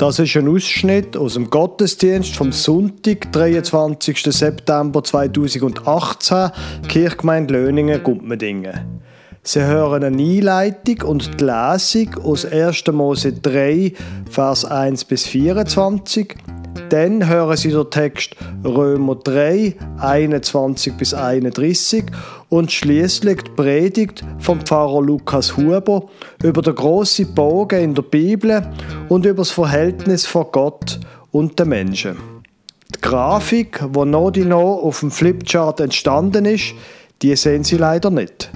Das ist ein Ausschnitt aus dem Gottesdienst vom Sonntag, 23. September 2018, Kirchgemeinde Löningen, Gumpmendingen. Sie hören eine Einleitung und die Lesung aus 1. Mose 3, Vers 1 bis 24. Dann hören Sie den Text Römer 3, 21 bis 31 und schließlich die Predigt vom Pfarrer Lukas Huber über den grossen Bogen in der Bibel und über das Verhältnis von Gott und den Menschen. Die Grafik, die noch auf dem Flipchart entstanden ist, die sehen Sie leider nicht.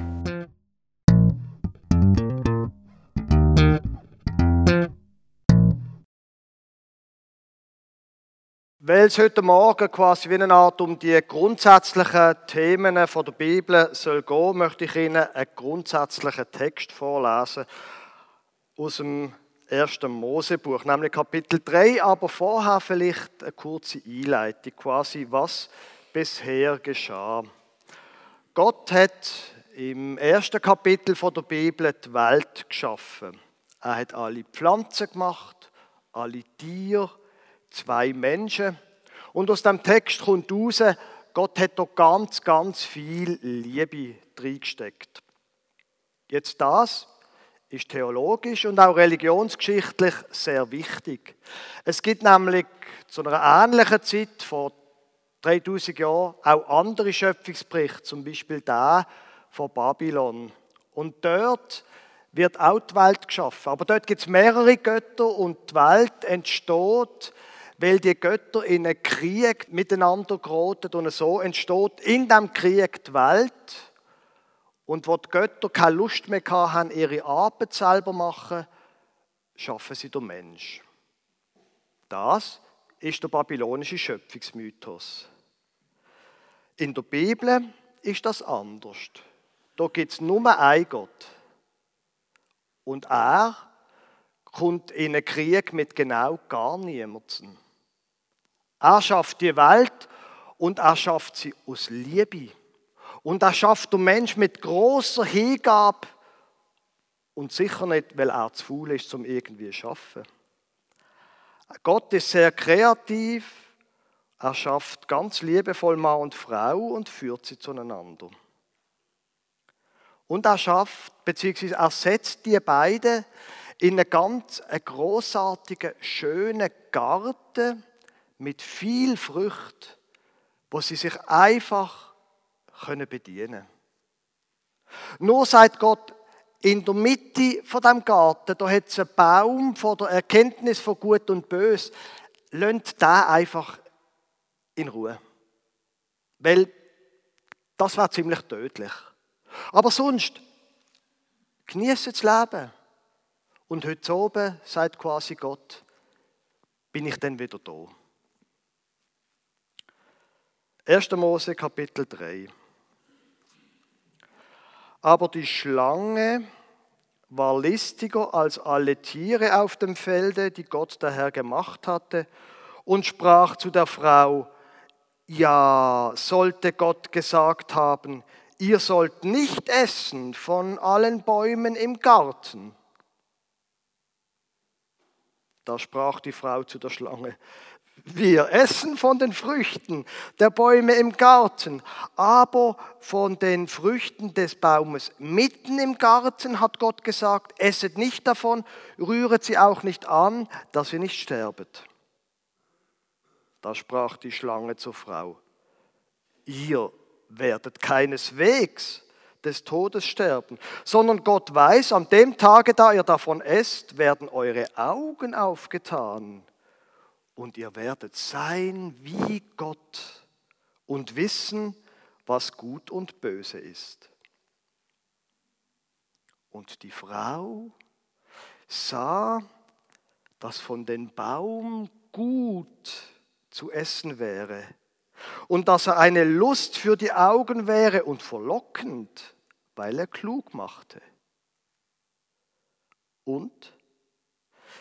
Weil es heute Morgen quasi wie eine Art um die grundsätzlichen Themen von der Bibel soll gehen, möchte ich Ihnen einen grundsätzlichen Text vorlesen aus dem ersten Mosebuch, nämlich Kapitel 3, aber vorher vielleicht eine kurze Einleitung, quasi was bisher geschah. Gott hat im ersten Kapitel von der Bibel die Welt geschaffen. Er hat alle Pflanzen gemacht, alle Tiere, zwei Menschen. Und aus dem Text kommt raus, Gott hat da ganz, ganz viel Liebe reingesteckt. Jetzt das ist theologisch und auch religionsgeschichtlich sehr wichtig. Es gibt nämlich zu einer ähnlichen Zeit, vor 3000 Jahren, auch andere Schöpfungsberichte, zum Beispiel der von Babylon. Und dort wird auch die Welt geschaffen. Aber dort gibt es mehrere Götter und die Welt entsteht weil die Götter in einen Krieg miteinander geraten und so entsteht in dem Krieg die Welt. Und wo die Götter keine Lust mehr haben, ihre Arbeit selber machen, schaffen sie den Mensch. Das ist der babylonische Schöpfungsmythos. In der Bibel ist das anders. Da gibt es nur einen Gott. Und er kommt in einen Krieg mit genau gar niemandem. Er schafft die Welt und er schafft sie aus Liebe. Und er schafft den Mensch mit großer Hingabe und sicher nicht, weil er zu faul ist, zum irgendwie zu schaffen. Gott ist sehr kreativ. Er schafft ganz liebevoll Mann und Frau und führt sie zueinander. Und er schafft, beziehungsweise er setzt die beiden in einen ganz einen großartigen, schönen Garten, mit viel Frucht, wo sie sich einfach können bedienen Nur sagt Gott, in der Mitte von dem Garten, da hat es einen Baum von der Erkenntnis von Gut und Bös. Lönt da einfach in Ruhe. Weil das war ziemlich tödlich. Aber sonst, genieße das Leben. Und heute oben, sagt quasi Gott, bin ich dann wieder da. 1. Mose Kapitel 3. Aber die Schlange war listiger als alle Tiere auf dem Felde, die Gott der Herr gemacht hatte, und sprach zu der Frau, ja, sollte Gott gesagt haben, ihr sollt nicht essen von allen Bäumen im Garten. Da sprach die Frau zu der Schlange, wir essen von den Früchten der Bäume im Garten, aber von den Früchten des Baumes mitten im Garten hat Gott gesagt, esset nicht davon, rühret sie auch nicht an, dass ihr nicht sterbet. Da sprach die Schlange zur Frau, ihr werdet keineswegs des Todes sterben, sondern Gott weiß, an dem Tage, da ihr davon esst, werden eure Augen aufgetan und ihr werdet sein wie Gott und wissen, was gut und böse ist. Und die Frau sah, dass von dem Baum gut zu essen wäre und dass er eine Lust für die Augen wäre und verlockend, weil er klug machte. Und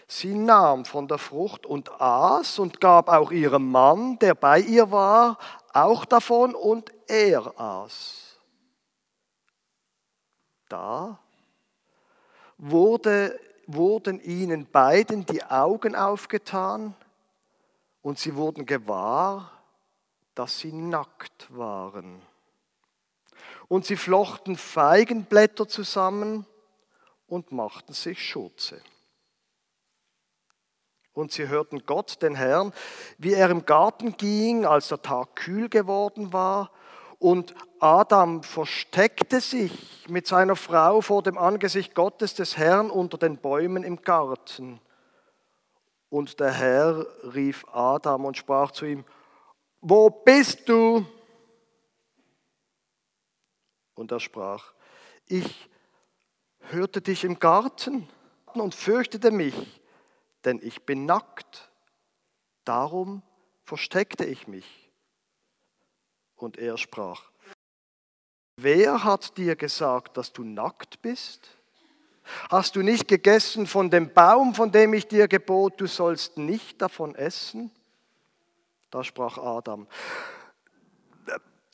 Sie nahm von der Frucht und aß und gab auch ihrem Mann, der bei ihr war, auch davon und er aß. Da wurde wurden ihnen beiden die Augen aufgetan und sie wurden gewahr, dass sie nackt waren. Und sie flochten Feigenblätter zusammen und machten sich Schurze. Und sie hörten Gott, den Herrn, wie er im Garten ging, als der Tag kühl geworden war. Und Adam versteckte sich mit seiner Frau vor dem Angesicht Gottes des Herrn unter den Bäumen im Garten. Und der Herr rief Adam und sprach zu ihm, wo bist du? Und er sprach, ich hörte dich im Garten und fürchtete mich denn ich bin nackt. Darum versteckte ich mich. Und er sprach, wer hat dir gesagt, dass du nackt bist? Hast du nicht gegessen von dem Baum, von dem ich dir gebot, du sollst nicht davon essen? Da sprach Adam,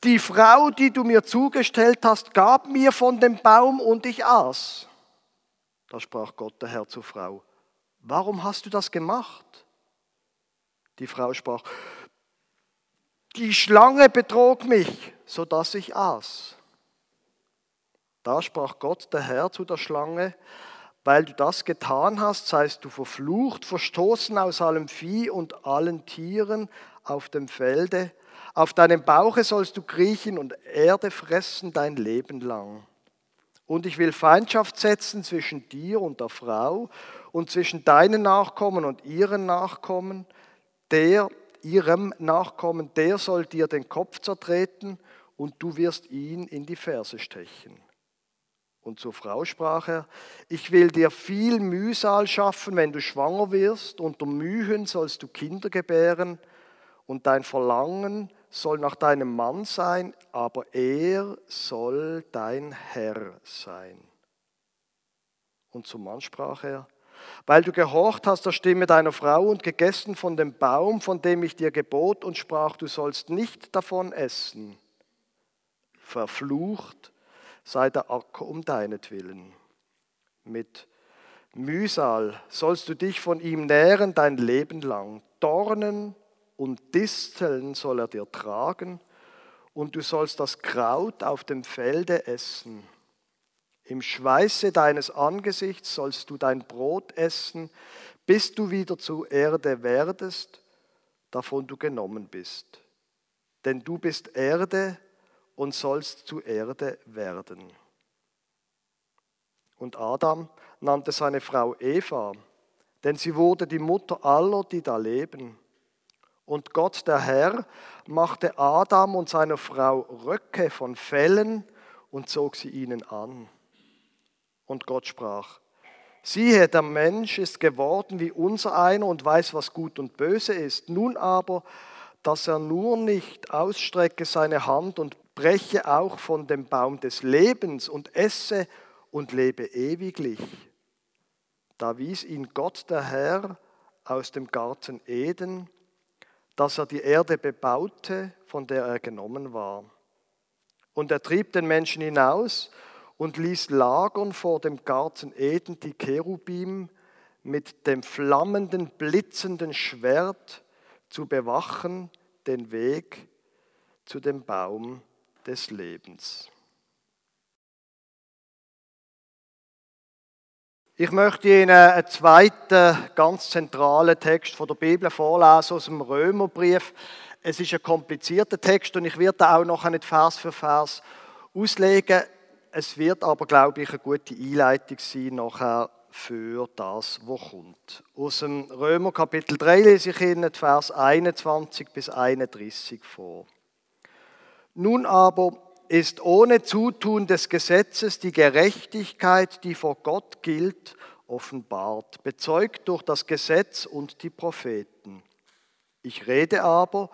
die Frau, die du mir zugestellt hast, gab mir von dem Baum und ich aß. Da sprach Gott der Herr zur Frau, warum hast du das gemacht? Die Frau sprach, die Schlange betrog mich, so dass ich aß. Da sprach Gott, der Herr, zu der Schlange, weil du das getan hast, seist du verflucht, verstoßen aus allem Vieh und allen Tieren auf dem Felde. Auf deinem Bauche sollst du kriechen und Erde fressen dein Leben lang. Und ich will Feindschaft setzen zwischen dir und der Frau und zwischen deinen Nachkommen und ihren Nachkommen, der, ihrem Nachkommen, der soll dir den Kopf zertreten und du wirst ihn in die Ferse stechen. Und zur Frau sprach er, ich will dir viel Mühsal schaffen, wenn du schwanger wirst, unter Mühen sollst du Kinder gebären, und dein Verlangen soll nach deinem Mann sein, aber er soll dein Herr sein. Und zum Mann sprach er, weil du gehorcht hast der Stimme deiner Frau und gegessen von dem Baum, von dem ich dir gebot und sprach, du sollst nicht davon essen. Verflucht sei der Acker um deinetwillen. Mit Mühsal sollst du dich von ihm nähren dein Leben lang. Dornen und Disteln soll er dir tragen, und du sollst das Kraut auf dem Felde essen. Im Schweiße deines Angesichts sollst du dein Brot essen, bis du wieder zu Erde werdest, davon du genommen bist. Denn du bist Erde und sollst zu Erde werden. Und Adam nannte seine Frau Eva, denn sie wurde die Mutter aller, die da leben. Und Gott der Herr machte Adam und seiner Frau Röcke von Fellen und zog sie ihnen an. Und Gott sprach, siehe, der Mensch ist geworden wie unser einer und weiß, was gut und böse ist. Nun aber, dass er nur nicht ausstrecke seine Hand und breche auch von dem Baum des Lebens und esse und lebe ewiglich. Da wies ihn Gott der Herr aus dem Garten Eden, dass er die Erde bebaute, von der er genommen war. Und er trieb den Menschen hinaus und ließ lagern vor dem Garten Eden die Cherubim mit dem flammenden, blitzenden Schwert zu bewachen den Weg zu dem Baum des Lebens. Ich möchte Ihnen einen zweiten ganz zentralen Text von der Bibel vorlesen aus dem Römerbrief. Es ist ein komplizierter Text und ich werde auch noch nicht Vers für Vers auslegen. Es wird aber, glaube ich, eine gute Einleitung sein nachher für das, was kommt. Aus dem Römer Kapitel 3 lese ich Ihnen Vers 21 bis 31 vor. Nun aber ist ohne Zutun des Gesetzes die Gerechtigkeit, die vor Gott gilt, offenbart, bezeugt durch das Gesetz und die Propheten. Ich rede aber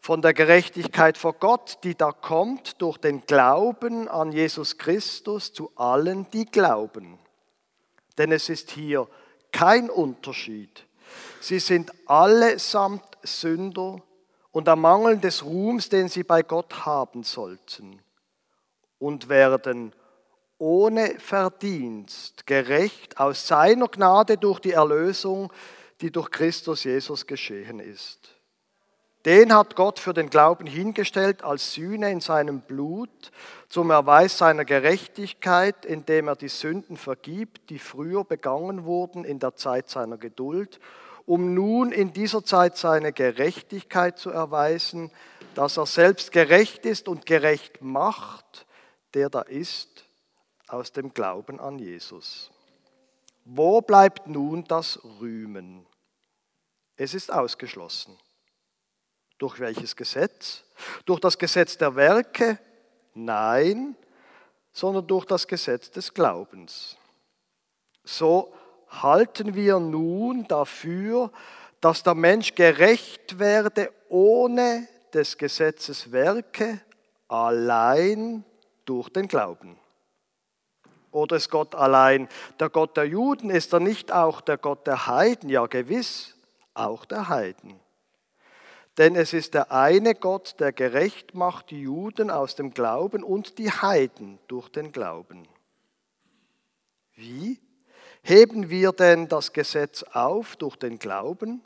von der Gerechtigkeit vor Gott, die da kommt durch den Glauben an Jesus Christus zu allen, die glauben. Denn es ist hier kein Unterschied. Sie sind allesamt Sünder und ermangeln des Ruhms, den sie bei Gott haben sollten, und werden ohne Verdienst, gerecht aus seiner Gnade durch die Erlösung, die durch Christus Jesus geschehen ist. Den hat Gott für den Glauben hingestellt als Sühne in seinem Blut zum Erweis seiner Gerechtigkeit, indem er die Sünden vergibt, die früher begangen wurden in der Zeit seiner Geduld, um nun in dieser Zeit seine Gerechtigkeit zu erweisen, dass er selbst gerecht ist und gerecht macht, der da ist, aus dem Glauben an Jesus. Wo bleibt nun das Rühmen? Es ist ausgeschlossen. Durch welches Gesetz? Durch das Gesetz der Werke? Nein, sondern durch das Gesetz des Glaubens. So halten wir nun dafür, dass der Mensch gerecht werde ohne des Gesetzes Werke, allein durch den Glauben. Oder ist Gott allein der Gott der Juden? Ist er nicht auch der Gott der Heiden? Ja, gewiss, auch der Heiden. Denn es ist der eine Gott, der gerecht macht die Juden aus dem Glauben und die Heiden durch den Glauben. Wie? Heben wir denn das Gesetz auf durch den Glauben?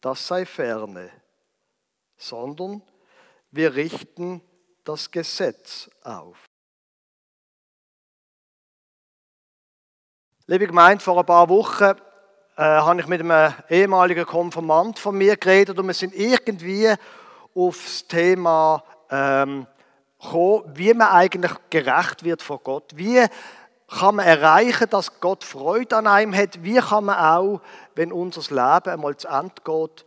Das sei ferne, sondern wir richten das Gesetz auf. Liebe Gemeinde, vor ein paar Wochen äh, habe ich mit einem ehemaligen Konfirmand von mir geredet und wir sind irgendwie auf das Thema ähm, gekommen, wie man eigentlich gerecht wird vor Gott. Wie kann man erreichen, dass Gott Freude an einem hat? Wie kann man auch, wenn unser Leben einmal zu Ende geht,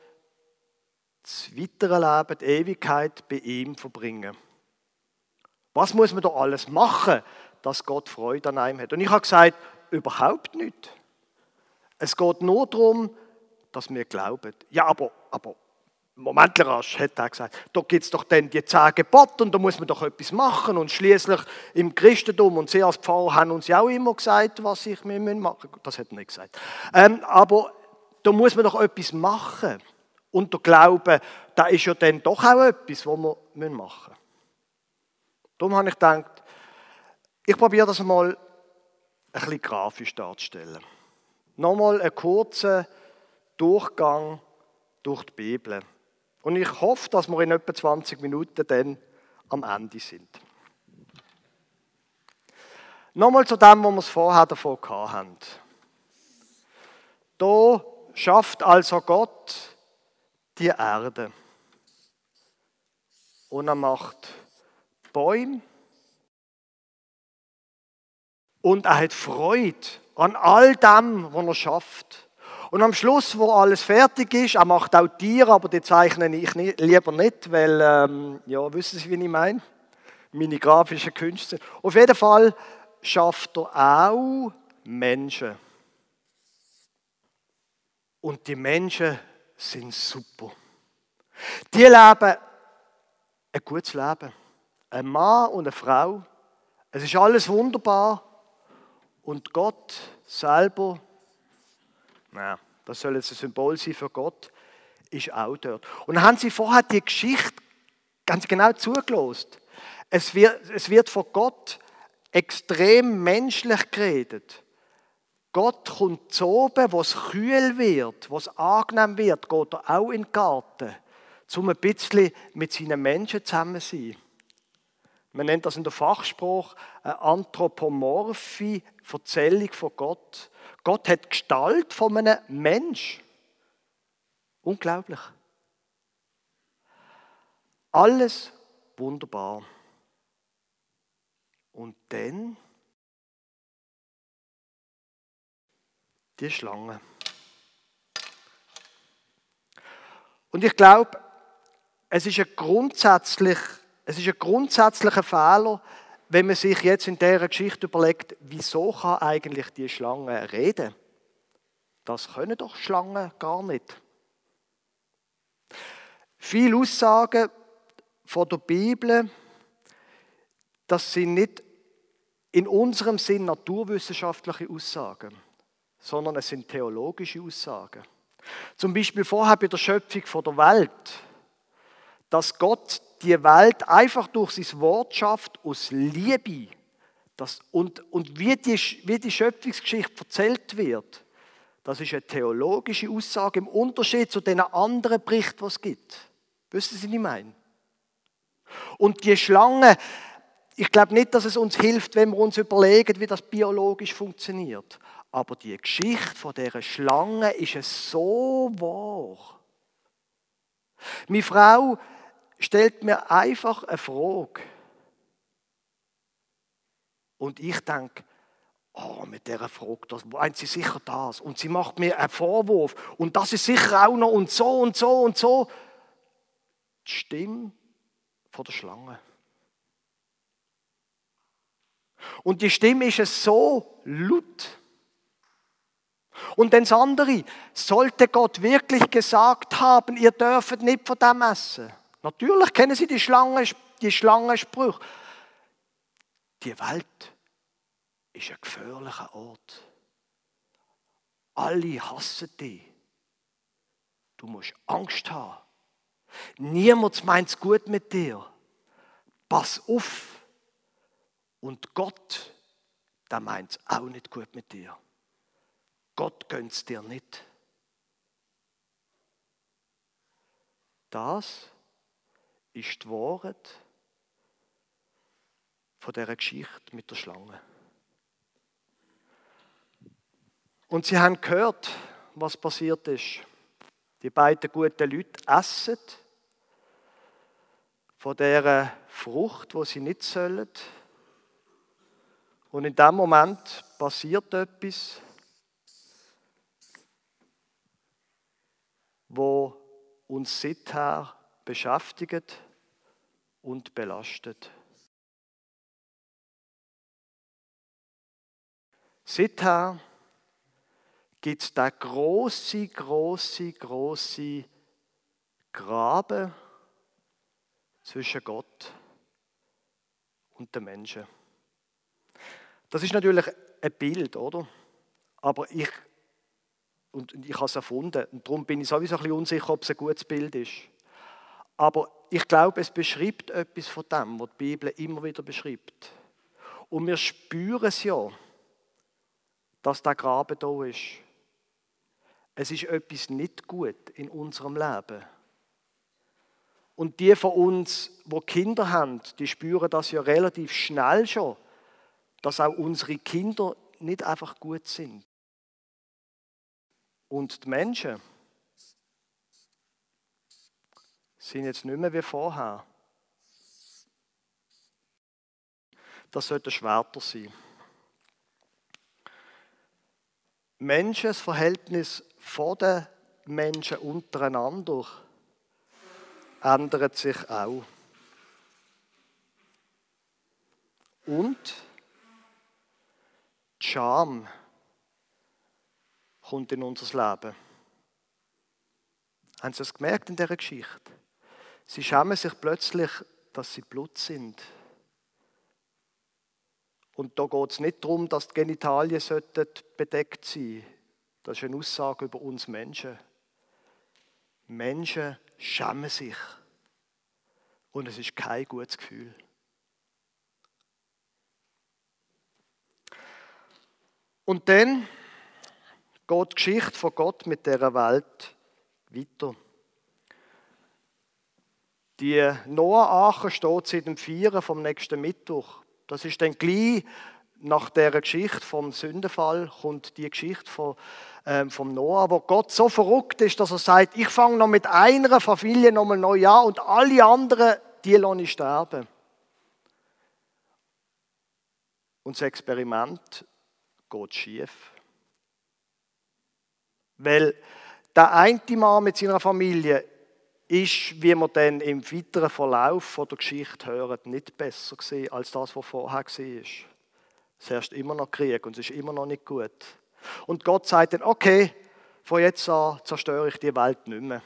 das weitere Leben, die Ewigkeit bei ihm verbringen? Was muss man da alles machen, dass Gott Freude an einem hat? Und ich habe gesagt, überhaupt nicht. Es geht nur darum, dass wir glauben. Ja, aber, aber Moment, rasch, hat er gesagt, da gibt es doch dann die zehn Gebote und da muss man doch etwas machen. Und schließlich im Christentum und Sie als Pfarrer haben uns ja auch immer gesagt, was ich mir machen muss. Das hat er nicht gesagt. Ähm, aber da muss man doch etwas machen. Und der Glaube, da ist ja dann doch auch etwas, was wir machen müssen. Darum habe ich gedacht, ich probiere das mal ein bisschen grafisch darzustellen nochmal einen kurzen Durchgang durch die Bibel. Und ich hoffe, dass wir in etwa 20 Minuten dann am Ende sind. Nochmal zu dem, was wir vorher davon hatten. Da schafft also Gott die Erde. Und er macht Bäume. Und er hat Freude an all dem, was er schafft. Und am Schluss, wo alles fertig ist, er macht auch Tiere, aber die zeichne ich lieber nicht, weil, ähm, ja, wissen Sie, wie ich meine? Meine grafischen Künste. Auf jeden Fall schafft er auch Menschen. Und die Menschen sind super. Die leben ein gutes Leben. Ein Mann und eine Frau. Es ist alles wunderbar. Und Gott selber, na, das soll jetzt ein Symbol sein für Gott, ist auch dort. Und haben sie vorher die Geschichte ganz genau zugelost. Es wird, es wird von Gott extrem menschlich geredet. Gott kommt zu oben, wo es kühl wird, wo es angenehm wird, geht er auch in den Garten, um ein bisschen mit seinen Menschen zusammen zu sein. Man nennt das in der Fachspruch eine anthropomorphe Erzählung von Gott. Gott hat Gestalt von einem Mensch. Unglaublich. Alles wunderbar. Und dann die Schlange. Und ich glaube, es ist ein grundsätzlich es ist ein grundsätzlicher Fehler, wenn man sich jetzt in dieser Geschichte überlegt, wieso kann eigentlich die Schlange reden? Das können doch Schlangen gar nicht. Viele Aussagen von der Bibel, das sind nicht in unserem Sinn naturwissenschaftliche Aussagen, sondern es sind theologische Aussagen. Zum Beispiel vorher bei der Schöpfung der Welt, dass Gott die Welt einfach durch sein Wort schafft, aus Liebe. Das, und und wie, die, wie die Schöpfungsgeschichte erzählt wird, das ist eine theologische Aussage im Unterschied zu den anderen Berichten, die es gibt. Wissen Sie, was ich meine? Und die Schlange, ich glaube nicht, dass es uns hilft, wenn wir uns überlegen, wie das biologisch funktioniert. Aber die Geschichte von dieser Schlange ist so wahr. Meine Frau stellt mir einfach eine Frage. Und ich denke, oh, mit dieser Frage, das meint sie sicher das. Und sie macht mir einen Vorwurf. Und das ist sicher auch noch und so und so und so. Die Stimme von der Schlange. Und die Stimme ist es so laut. Und dann das andere, sollte Gott wirklich gesagt haben, ihr dürft nicht von dem essen. Natürlich kennen Sie die, Schlange, die Schlangensprüche. Die Welt ist ein gefährlicher Ort. Alle hassen dich. Du musst Angst haben. Niemand meint es gut mit dir. Pass auf. Und Gott, der meint es auch nicht gut mit dir. Gott gönnt es dir nicht. Das ist die Wahrheit von dieser Geschichte mit der Schlange. Und sie haben gehört, was passiert ist. Die beiden guten Leute essen von dieser Frucht, wo sie nicht sollen. Und in dem Moment passiert etwas, wo uns seither beschäftigt und belastet. Seither gibt es den große, große, große Graben zwischen Gott und den Menschen. Das ist natürlich ein Bild, oder? Aber ich, und ich habe es erfunden, und darum bin ich sowieso ein bisschen unsicher, ob es ein gutes Bild ist. Aber ich glaube, es beschreibt etwas von dem, was die Bibel immer wieder beschreibt. Und wir spüren es ja, dass der Graben da ist. Es ist etwas nicht gut in unserem Leben. Und die von uns, wo Kinder haben, die spüren das ja relativ schnell schon, dass auch unsere Kinder nicht einfach gut sind. Und die Menschen sind jetzt nicht mehr wie vorher. Das sollte schwerter sein. Menschen, das Verhältnis von den Menschen untereinander ändert sich auch. Und die Scham kommt in unser Leben. Haben Sie das gemerkt in dieser Geschichte? Sie schämen sich plötzlich, dass sie Blut sind. Und da geht es nicht darum, dass die Genitalien bedeckt sein sollten. Das ist eine Aussage über uns Menschen. Menschen schämen sich. Und es ist kein gutes Gefühl. Und dann geht die Geschichte von Gott mit dieser Welt weiter. Die Noah-Ache steht seit dem Vieren vom nächsten Mittwoch. Das ist dann gleich nach der Geschichte vom Sündenfall kommt die Geschichte von, ähm, vom Noah, wo Gott so verrückt ist, dass er sagt, ich fange noch mit einer Familie nochmal neu an und alle anderen, die lasse ich sterben. Und das Experiment geht schief. Weil der eine Mann mit seiner Familie ist, wie wir dann im weiteren Verlauf der Geschichte hören, nicht besser gesehen als das, was vorher war. Es herrscht immer noch Krieg und es ist immer noch nicht gut. Und Gott sagt dann, okay, von jetzt an zerstöre ich die Welt nicht mehr.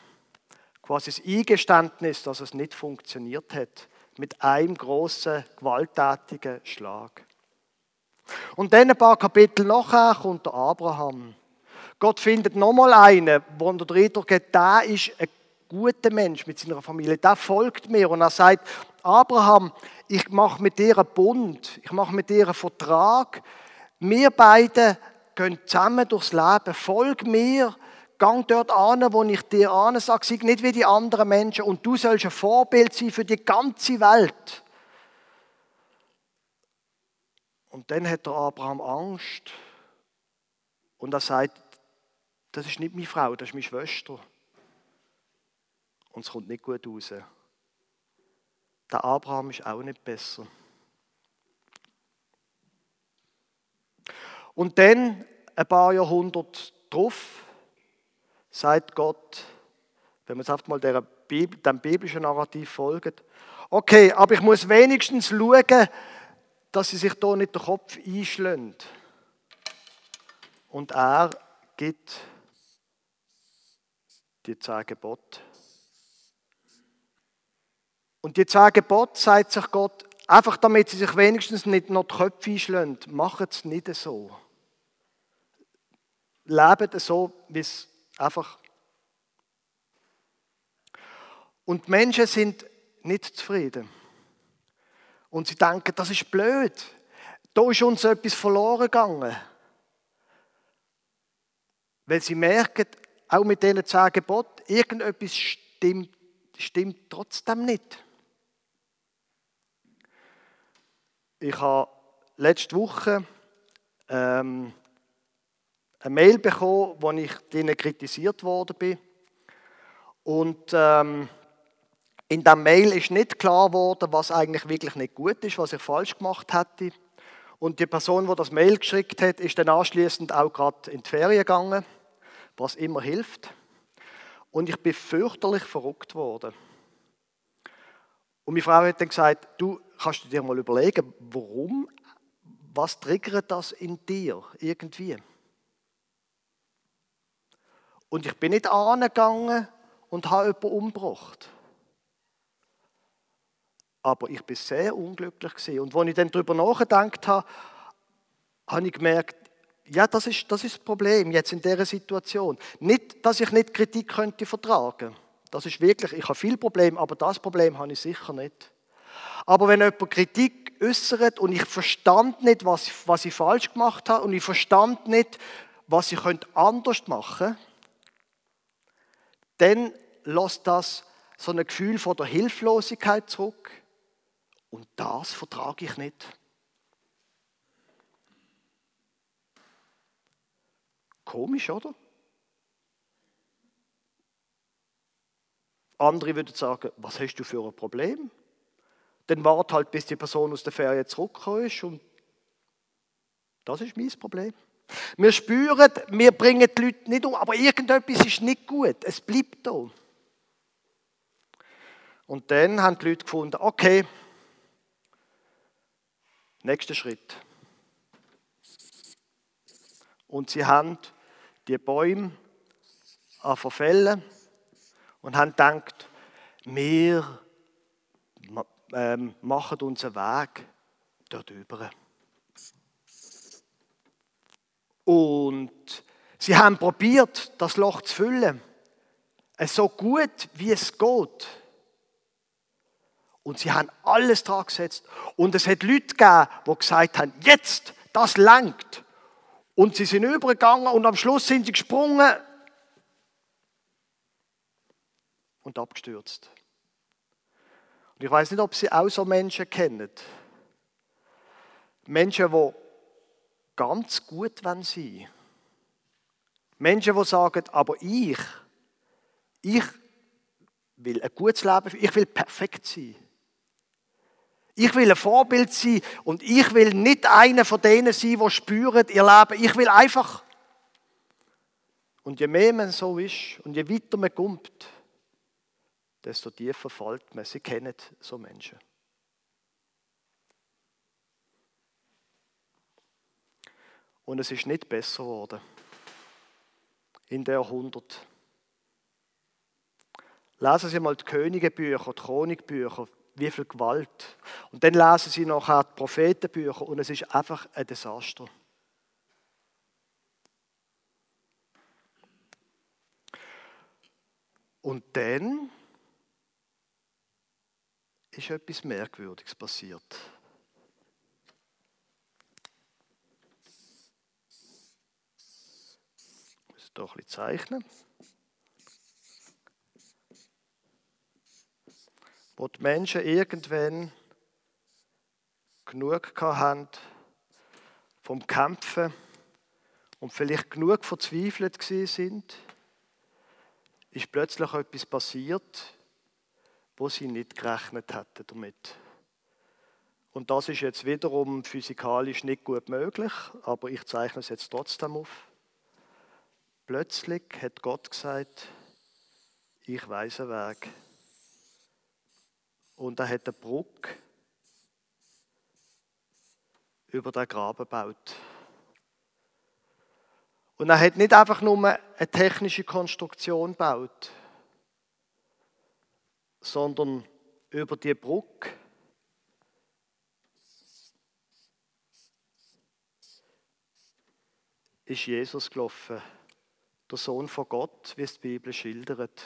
Quasi das Eingeständnis, dass es nicht funktioniert hat, mit einem großen gewalttätigen Schlag. Und dann ein paar Kapitel nachher kommt der Abraham. Gott findet nochmal einen, wo der Eindruck hat, der ist ein guter Mensch mit seiner Familie, der folgt mir und er sagt, Abraham, ich mache mit dir einen Bund, ich mache mit dir einen Vertrag. Wir beide gehen zusammen durchs Leben. Folg mir, gang dort an, wo ich dir an sage, sei nicht wie die anderen Menschen und du sollst ein Vorbild sein für die ganze Welt. Und dann hat der Abraham Angst und er sagt, das ist nicht meine Frau, das ist meine Schwester. Und es kommt nicht gut raus. Der Abraham ist auch nicht besser. Und dann, ein paar Jahrhunderte drauf, sagt Gott, wenn man jetzt einfach mal dem biblischen Narrativ folgt, okay, aber ich muss wenigstens schauen, dass sie sich da nicht den Kopf einschlägt. Und er gibt die zehn Gebote. Und die zehn Gebote, sagt sich Gott, einfach damit sie sich wenigstens nicht noch die Köpfe einschlagen, machen es nicht so. Leben so, wie es einfach. Und Menschen sind nicht zufrieden. Und sie denken, das ist blöd. Da ist uns etwas verloren gegangen. Weil sie merken, auch mit diesen zehn Geboten, irgendetwas stimmt, stimmt trotzdem nicht. Ich habe letzte Woche ähm, eine Mail bekommen, wo ich denen kritisiert worden bin. Und ähm, in der Mail ist nicht klar geworden, was eigentlich wirklich nicht gut ist, was ich falsch gemacht hätte. Und die Person, die das Mail geschickt hat, ist dann anschließend auch gerade in die Ferien gegangen, was immer hilft. Und ich bin fürchterlich verrückt worden. Und meine Frau hat dann gesagt, du kannst du dir mal überlegen, warum, was triggert das in dir irgendwie? Und ich bin nicht angegangen und habe jemanden umgebracht. Aber ich bin sehr unglücklich gewesen. Und als ich dann darüber nachgedacht habe, habe ich gemerkt, ja, das ist, das ist das Problem jetzt in dieser Situation. Nicht, dass ich nicht Kritik könnte vertragen. Das ist wirklich, ich habe viel Probleme, aber das Problem habe ich sicher nicht. Aber wenn jemand Kritik äußert und ich verstand nicht, was, was ich falsch gemacht habe und ich verstand nicht, was ich anders machen könnte, dann lässt das so ein Gefühl von der Hilflosigkeit zurück. Und das vertrage ich nicht. Komisch, oder? Andere würden sagen, was hast du für ein Problem? Dann wart halt, bis die Person aus der Ferien zurückgekommen ist und das ist mein Problem. Wir spüren, wir bringen die Leute nicht um, aber irgendetwas ist nicht gut. Es bleibt da. Und dann haben die Leute gefunden, okay, nächster Schritt. Und sie haben die Bäume verfällen und haben gedacht, wir ähm, machen unseren Weg dort über. Und sie haben probiert, das Loch zu füllen. So gut, wie es geht. Und sie haben alles dran gesetzt. Und es hat Leute gegeben, die gesagt haben, jetzt, das langt. Und sie sind übergegangen und am Schluss sind sie gesprungen und abgestürzt. Und ich weiß nicht, ob Sie auch so Menschen kennen. Menschen, die ganz gut sein wollen. Menschen, die sagen, aber ich, ich will ein gutes Leben, ich will perfekt sein. Ich will ein Vorbild sein und ich will nicht einer von denen sein, die spüren ihr Leben. Ich will einfach. Und je mehr man so ist und je weiter man kommt, desto tiefer fällt man. Sie kennen so Menschen. Und es ist nicht besser geworden in der Jahrhundert. Lesen Sie mal die Königebücher, die Chronikbücher, wie viel Gewalt. Und dann lesen Sie nachher die Prophetenbücher und es ist einfach ein Desaster. Und dann ist etwas Merkwürdiges passiert. Ich muss doch ein bisschen zeichnen. Wo die Menschen irgendwann genug haben vom Kämpfen und vielleicht genug verzweifelt sind, ist plötzlich etwas passiert, wo sie nicht gerechnet hätten damit. Und das ist jetzt wiederum physikalisch nicht gut möglich, aber ich zeichne es jetzt trotzdem auf. Plötzlich hat Gott gesagt, ich weiß einen Weg. Und er hat eine Brücke über den Graben gebaut. Und er hat nicht einfach nur eine technische Konstruktion gebaut, sondern über die Brücke ist Jesus gelaufen, der Sohn von Gott, wie es die Bibel schildert.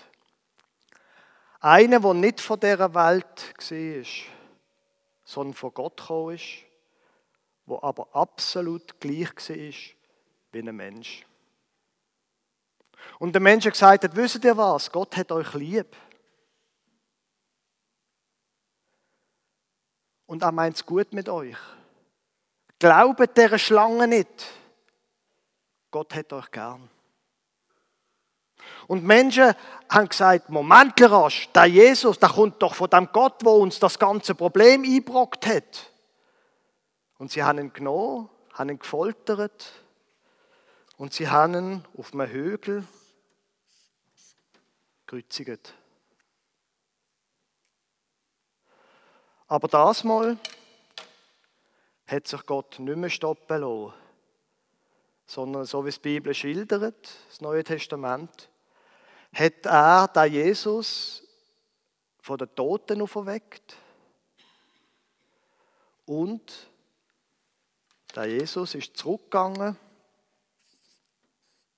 Einer, der nicht von dieser Welt war, sondern von Gott gekommen ist, der aber absolut gleich war wie ein Mensch. Und der Mensch hat gesagt, wisst ihr was? Gott hat euch lieb. Und er meint es gut mit euch. Glaubt der Schlange nicht. Gott hat euch gern. Und Menschen haben gesagt, Moment, rasch, der Jesus, der kommt doch von dem Gott, wo uns das ganze Problem eingebrockt hat. Und sie haben ihn genommen, haben ihn gefoltert und sie haben ihn auf einem Hügel gekreuzigt. Aber das Mal hat sich Gott nicht mehr stoppen lassen, sondern so wie es die Bibel schildert, das Neue Testament, hat er den Jesus von den Toten auferweckt und der Jesus ist zurückgegangen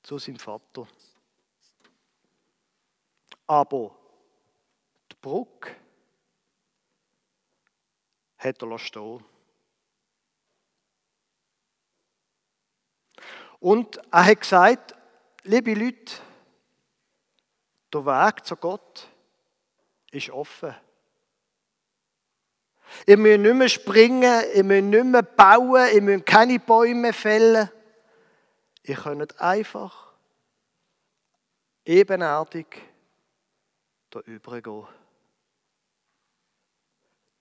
zu seinem Vater. Aber die Brücke hat er stehen Und er hat gesagt, liebe Leute, der Weg zu Gott ist offen. Ihr müsst nicht mehr springen, ihr müsst nicht mehr bauen, ihr müsst keine Bäume fällen. Ihr könnt einfach ebenartig da übergehen.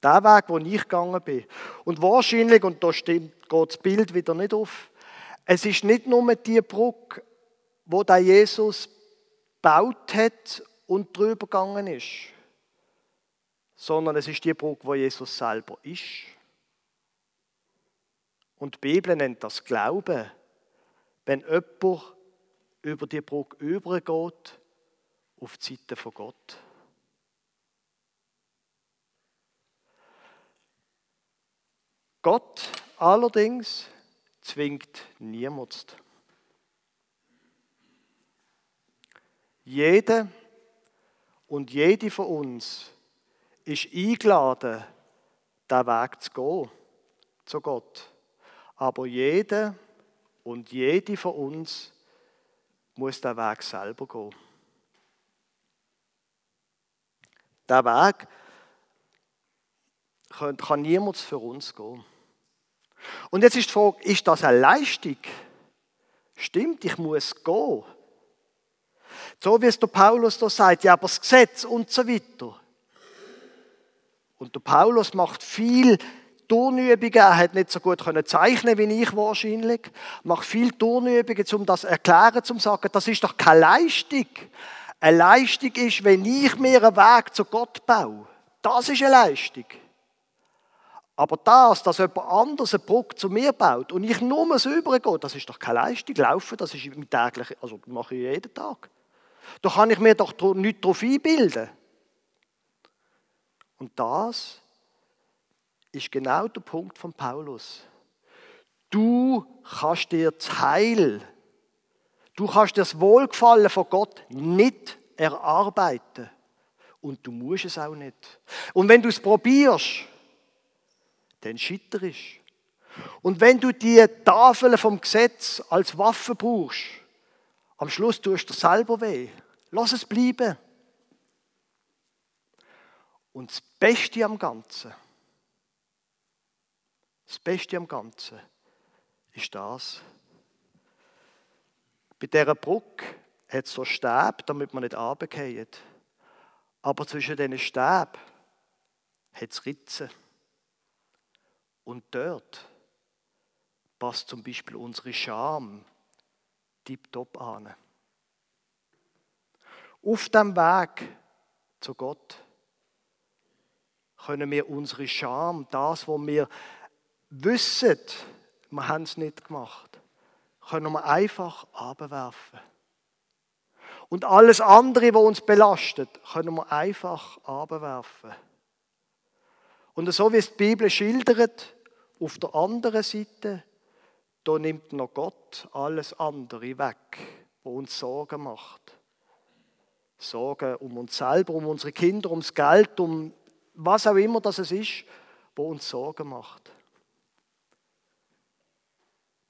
Der Weg, wo ich gegangen bin. Und wahrscheinlich, und da geht das Bild wieder nicht auf, es ist nicht nur die Brücke, wo der Jesus gebaut hat und drüber gegangen ist, sondern es ist die Brücke, wo Jesus selber ist. Und die Bibel nennt das Glauben, wenn jemand über die Brücke übergeht auf die Seite von Gott. Gott allerdings zwingt niemand. Jede und jede von uns ist eingeladen, den Weg zu gehen zu Gott. Aber jede und jede von uns muss den Weg selber gehen. Der Weg kann niemand für uns gehen. Und jetzt ist die Frage, ist das eine Leistung? Stimmt, ich muss gehen. So wie es der Paulus da sagt, ja, aber das Gesetz und so weiter. Und der Paulus macht viel Turnübungen. Er hat nicht so gut können zeichnen wie ich wahrscheinlich. Macht viel Turnübungen, um das zu erklären, zum sagen, das ist doch keine Leistung. Eine Leistung ist, wenn ich mir einen Weg zu Gott baue. Das ist eine Leistung. Aber das, dass jemand anders eine Brücke zu mir baut und ich nur so übergehe, das ist doch keine Leistung. Laufen, das ist mein täglich, also mache ich jeden Tag. Da kann ich mir doch nicht darauf einbilden. Und das ist genau der Punkt von Paulus. Du kannst dir das Heil, du kannst dir das Wohlgefallen von Gott nicht erarbeiten. Und du musst es auch nicht. Und wenn du es probierst, dann scheiterst Und wenn du die Tafeln vom Gesetz als Waffe brauchst, am Schluss tust du dir selber weh. Lass es bleiben. Und das Beste am Ganzen, das Beste am Ganzen ist das. Bei dieser Brücke hat es so Stäbe, damit man nicht runterfällt. Aber zwischen diesen Stäben hat es Ritzen. Und dort passt zum Beispiel unsere Scham tiptop an. Auf dem Weg zu Gott können wir unsere Scham, das, was wir wissen, wir haben es nicht gemacht, können wir einfach abwerfen. Und alles andere, was uns belastet, können wir einfach abwerfen. Und so wie es die Bibel schildert, auf der anderen Seite, da nimmt noch Gott alles andere weg, was uns Sorgen macht. Sorgen um uns selber, um unsere Kinder, ums Geld, um was auch immer das ist, was uns Sorgen macht.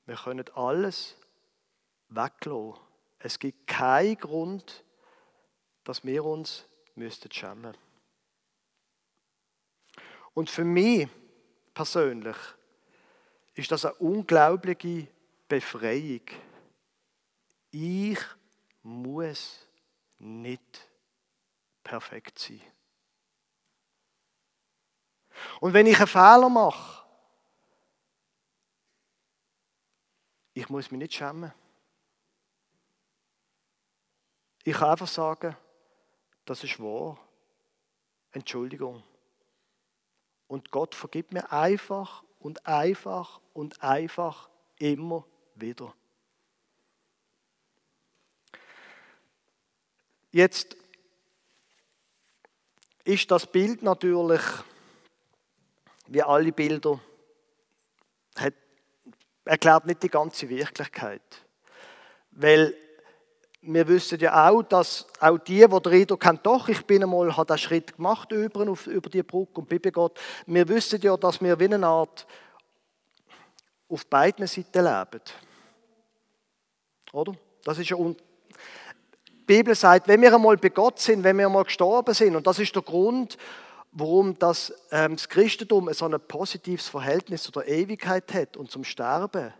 Wir können alles weglassen. Es gibt keinen Grund, dass wir uns müssten schämen. Und für mich persönlich ist das eine unglaubliche Befreiung. Ich muss nicht perfekt sein. Und wenn ich einen Fehler mache, ich muss mich nicht schämen. Ich kann einfach sagen, das ist wahr. Entschuldigung. Und Gott vergibt mir einfach und einfach und einfach immer wieder. Jetzt ist das Bild natürlich, wie alle Bilder, hat, erklärt nicht die ganze Wirklichkeit. Weil wir wissen ja auch, dass auch die, die den Eindruck haben, doch, ich bin einmal, habe den Schritt gemacht über, über die Brücke und Bibel geht, wir wissen ja, dass wir wie eine Art auf beiden Seiten leben. Oder? Das ist ja die Bibel sagt, wenn wir einmal bei Gott sind, wenn wir einmal gestorben sind, und das ist der Grund, warum das, ähm, das Christentum so ein positives Verhältnis zu der Ewigkeit hat und zum Sterben.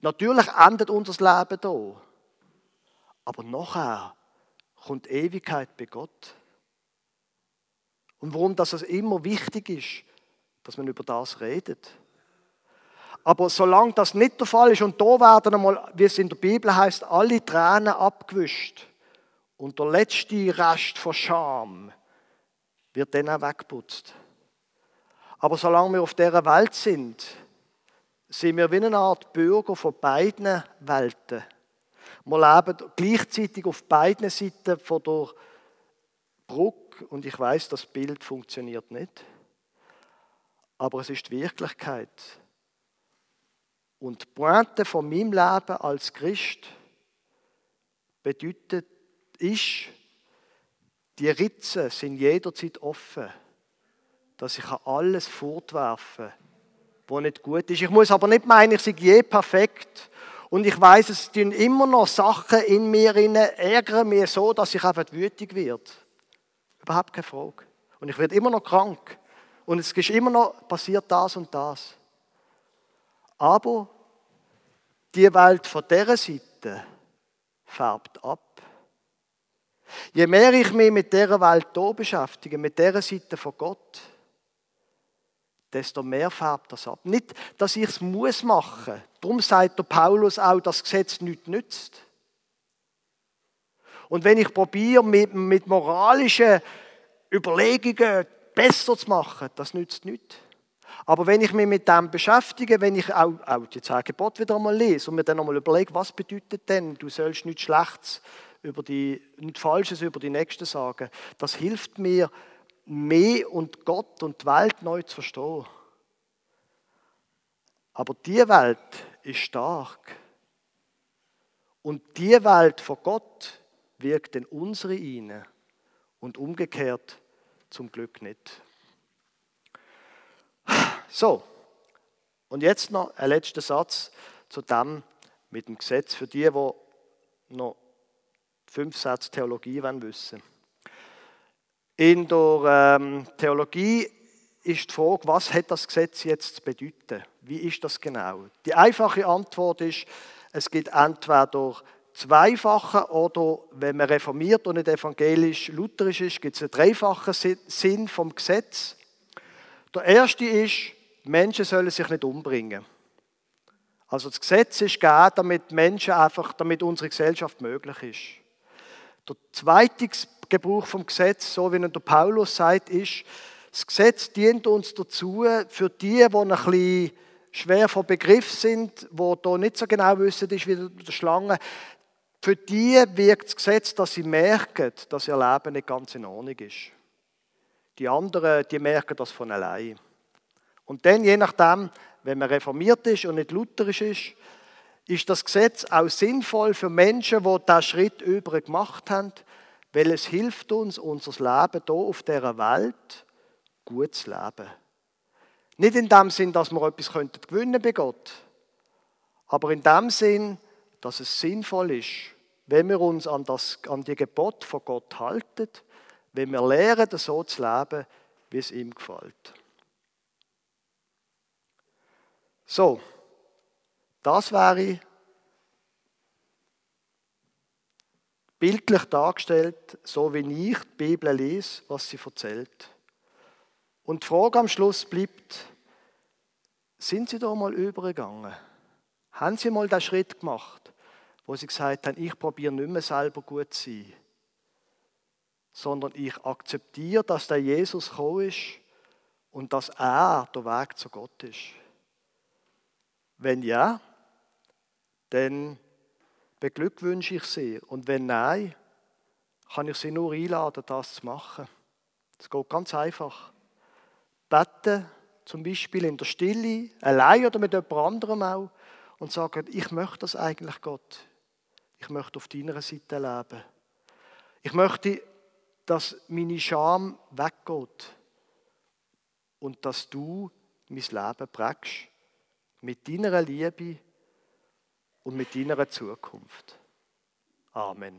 Natürlich endet unser Leben hier. Aber nachher kommt Ewigkeit bei Gott. Und warum das immer wichtig ist, dass man über das redet. Aber solange das nicht der Fall ist, und da werden einmal, wie es in der Bibel heißt, alle Tränen abgewischt und der letzte Rest von Scham wird dann auch weggeputzt. Aber solange wir auf dieser Welt sind, sind wir wie eine Art Bürger von beiden Welten. Wir leben gleichzeitig auf beiden Seiten von der Brücke und ich weiß, das Bild funktioniert nicht. Aber es ist die Wirklichkeit. Und die Pointe von meinem Leben als Christ bedeutet, ist, die Ritzen sind jederzeit offen, dass ich alles fortwerfen kann, was nicht gut ist. Ich muss aber nicht meinen, ich sei je perfekt und ich weiß, es tun immer noch Sachen in mir ärgern mich so, dass ich einfach wütig werde. Überhaupt keine Frage. Und ich werde immer noch krank. Und es ist immer noch passiert das und das. Aber die Welt von dieser Seite färbt ab. Je mehr ich mich mit dieser Welt hier beschäftige, mit dieser Seite von Gott, desto mehr färbt das ab. Nicht, dass ich es muss machen. Darum sagt der Paulus auch, dass das Gesetz nichts nützt. Und wenn ich probiere, mit, mit moralischen Überlegungen besser zu machen, das nützt nichts. Aber wenn ich mich mit dem beschäftige, wenn ich auch, auch die zehn Gebote wieder einmal lese und mir dann einmal überlege, was bedeutet denn, du sollst nichts Schlechtes über die, nichts Falsches über die Nächsten sagen, das hilft mir, mehr und Gott und die Welt neu zu verstehen. Aber die Welt ist stark. Und die Welt von Gott wirkt in unsere hinein. und umgekehrt zum Glück nicht. So, und jetzt noch ein letzter Satz zu dem mit dem Gesetz für die, die noch fünf Sätze Theologie wissen In der ähm, Theologie ist die Frage, was hat das Gesetz jetzt zu bedeuten? Wie ist das genau? Die einfache Antwort ist, es gibt entweder zweifache oder wenn man reformiert und nicht evangelisch-lutherisch ist, gibt es einen dreifachen Sinn vom Gesetz. Der erste ist, Menschen sollen sich nicht umbringen. Also das Gesetz ist gegeben, damit Menschen einfach, damit unsere Gesellschaft möglich ist. Der zweite Gebrauch vom Gesetz, so wie der Paulus sagt, ist, das Gesetz dient uns dazu, für die, die ein bisschen schwer vor Begriff sind, die hier nicht so genau wissen, wie der Schlange, für die wirkt das Gesetz, dass sie merken, dass ihr Leben nicht ganz in Ordnung ist. Die anderen, die merken das von allein. Und dann, je nachdem, wenn man reformiert ist und nicht lutherisch ist, ist das Gesetz auch sinnvoll für Menschen, die diesen Schritt über gemacht haben, weil es hilft uns, unser Leben hier auf dieser Welt gut zu leben. Nicht in dem Sinn, dass wir etwas gewinnen bei Gott, aber in dem Sinn, dass es sinnvoll ist, wenn wir uns an, das, an die Gebot von Gott halten, wenn wir lernen, so zu leben, wie es ihm gefällt. So, das wäre bildlich dargestellt, so wie ich die Bibel lese, was sie erzählt. Und die Frage am Schluss bleibt, sind Sie da mal übergegangen? Haben Sie mal den Schritt gemacht, wo Sie gesagt haben, ich probiere nicht mehr selber gut zu sein, sondern ich akzeptiere, dass der Jesus gekommen ist und dass er der Weg zu Gott ist? Wenn ja, dann beglückwünsche ich Sie. Und wenn nein, kann ich Sie nur einladen, das zu machen. Es geht ganz einfach. Beten, zum Beispiel in der Stille, allein oder mit jemand anderem auch, und sagen, ich möchte das eigentlich, Gott. Ich möchte auf deiner Seite leben. Ich möchte, dass meine Scham weggeht und dass du mein Leben prägst mit deiner Liebe und mit deiner Zukunft. Amen.